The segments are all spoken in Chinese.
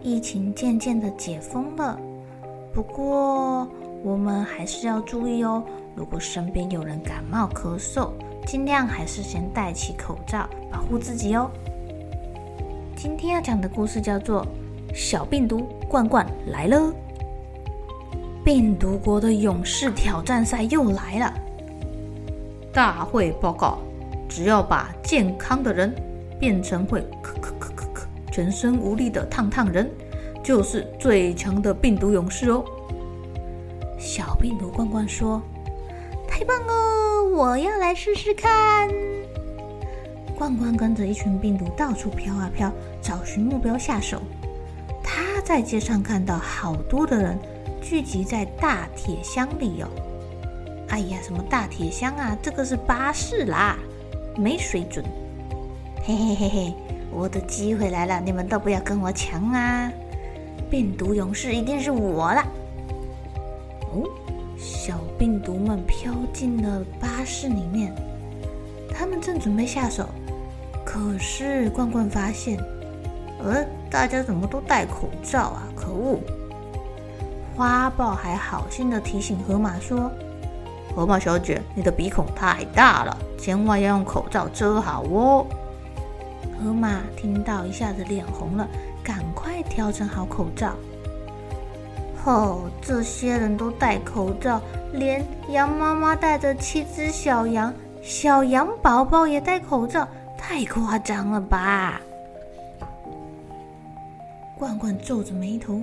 疫情渐渐的解封了，不过我们还是要注意哦。如果身边有人感冒咳嗽，尽量还是先戴起口罩，保护自己哦。今天要讲的故事叫做《小病毒罐罐来了》，病毒国的勇士挑战赛又来了。大会报告：只要把健康的人变成会、全身无力的烫烫人，就是最强的病毒勇士哦。小病毒罐罐说：“太棒了，我要来试试看。”罐罐跟着一群病毒到处飘啊飘，找寻目标下手。他在街上看到好多的人聚集在大铁箱里哦。哎呀，什么大铁箱啊？这个是巴士啦，没水准。嘿嘿嘿嘿，我的机会来了，你们都不要跟我抢啊！病毒勇士一定是我啦。哦，小病毒们飘进了巴士里面，他们正准备下手，可是罐罐发现，呃，大家怎么都戴口罩啊？可恶！花豹还好心的提醒河马说。河马小姐，你的鼻孔太大了，千万要用口罩遮好哦。河马听到一下子脸红了，赶快调整好口罩。哦，这些人都戴口罩，连羊妈妈带着七只小羊，小羊宝宝也戴口罩，太夸张了吧？罐罐皱着眉头。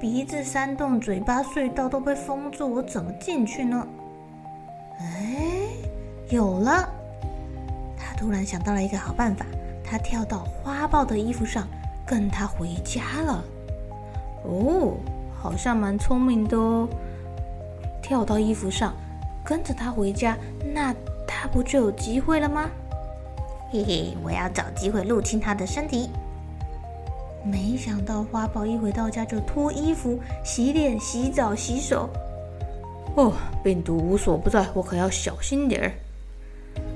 鼻子山洞、嘴巴隧道都被封住，我怎么进去呢？哎，有了！他突然想到了一个好办法，他跳到花豹的衣服上，跟他回家了。哦，好像蛮聪明的哦。跳到衣服上，跟着他回家，那他不就有机会了吗？嘿嘿，我要找机会入侵他的身体。没想到花豹一回到家就脱衣服、洗脸、洗澡、洗手。哦，病毒无所不在，我可要小心点儿。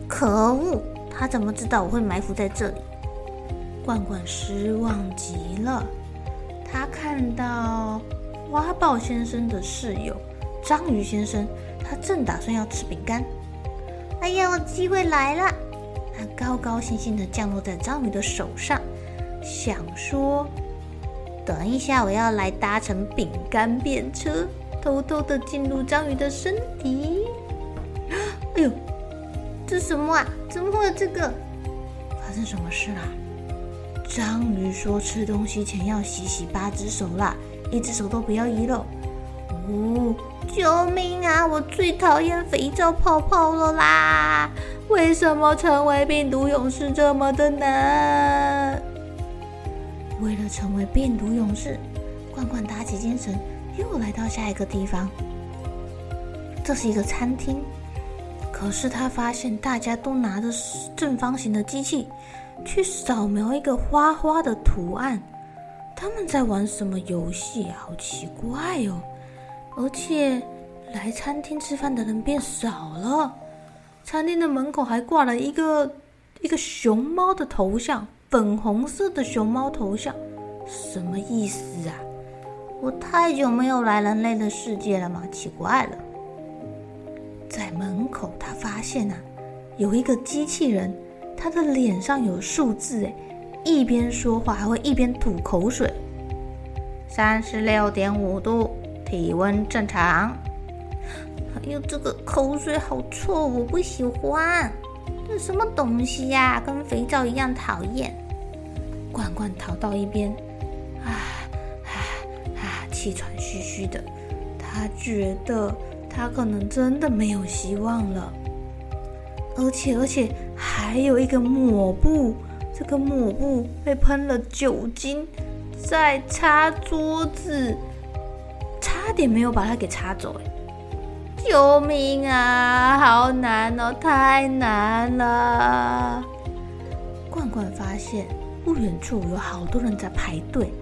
可恶，他怎么知道我会埋伏在这里？罐罐失望极了。他看到花豹先生的室友章鱼先生，他正打算要吃饼干。哎呀，我机会来了！他高高兴兴地降落在章鱼的手上。想说，等一下我要来搭乘饼干便车，偷偷的进入章鱼的身体。哎呦，这什么啊？怎么会有这个？发生什么事啦？章鱼说吃东西前要洗洗八只手啦，一只手都不要遗漏。哦，救命啊！我最讨厌肥皂泡泡了啦！为什么成为病毒勇士这么的难？为了成为病毒勇士，罐罐打起精神，又来到下一个地方。这是一个餐厅，可是他发现大家都拿着正方形的机器去扫描一个花花的图案。他们在玩什么游戏啊？好奇怪哦！而且来餐厅吃饭的人变少了，餐厅的门口还挂了一个一个熊猫的头像。粉红色的熊猫头像，什么意思啊？我太久没有来人类的世界了吗？奇怪了。在门口，他发现啊，有一个机器人，他的脸上有数字，哎，一边说话还会一边吐口水。三十六点五度，体温正常。哎呦，这个口水好臭，我不喜欢。这什么东西呀、跟肥皂一样讨厌。罐罐逃到一边，啊啊啊！气喘吁吁的，他觉得他可能真的没有希望了。而且而且还有一个抹布，这个抹布被喷了酒精，在擦桌子，差点没有把它给擦走。救命啊！好难哦，太难了。罐罐发现不远处有好多人在排队，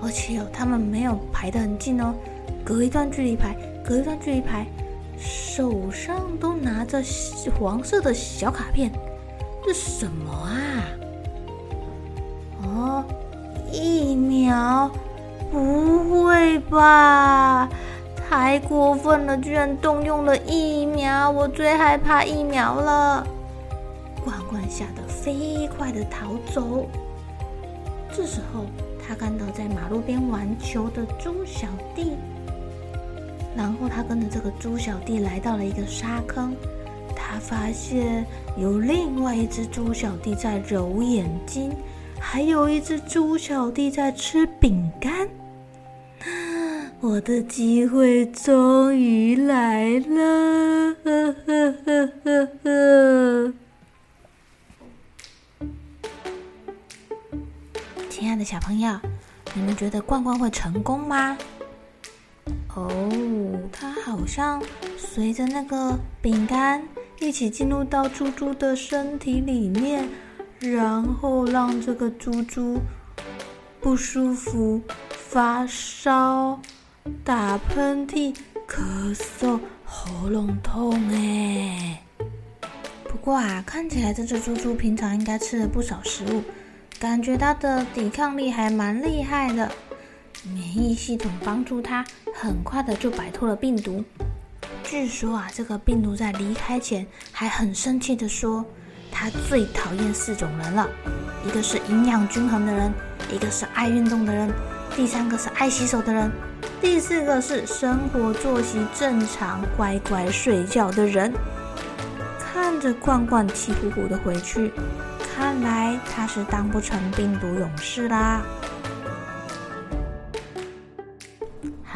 而且哦，他们没有排得很近哦，隔一段距离排，隔一段距离排，手上都拿着黄色的小卡片，这什么啊？哦，疫苗？不会吧？太过分了，居然动用了疫苗！我最害怕疫苗了。罐罐吓得飞快的逃走。这时候，他看到在马路边玩球的猪小弟，然后他跟着这个猪小弟来到了一个沙坑。他发现有另外一只猪小弟在揉眼睛，还有一只猪小弟在吃饼干。我的机会终于来了！呵呵呵呵呵。亲爱的小朋友，你们觉得罐罐会成功吗？哦，它好像随着那个饼干一起进入到猪猪的身体里面，然后让这个猪猪不舒服、发烧。打喷嚏、咳嗽、喉咙痛，哎。不过啊，看起来这只猪猪平常应该吃了不少食物，感觉它的抵抗力还蛮厉害的。免疫系统帮助它，很快的就摆脱了病毒。据说啊，这个病毒在离开前还很生气的说，它最讨厌四种人了：一个是营养均衡的人，一个是爱运动的人，第三个是爱洗手的人。第四个是生活作息正常、乖乖睡觉的人。看着罐罐气呼呼的回去，看来他是当不成病毒勇士啦。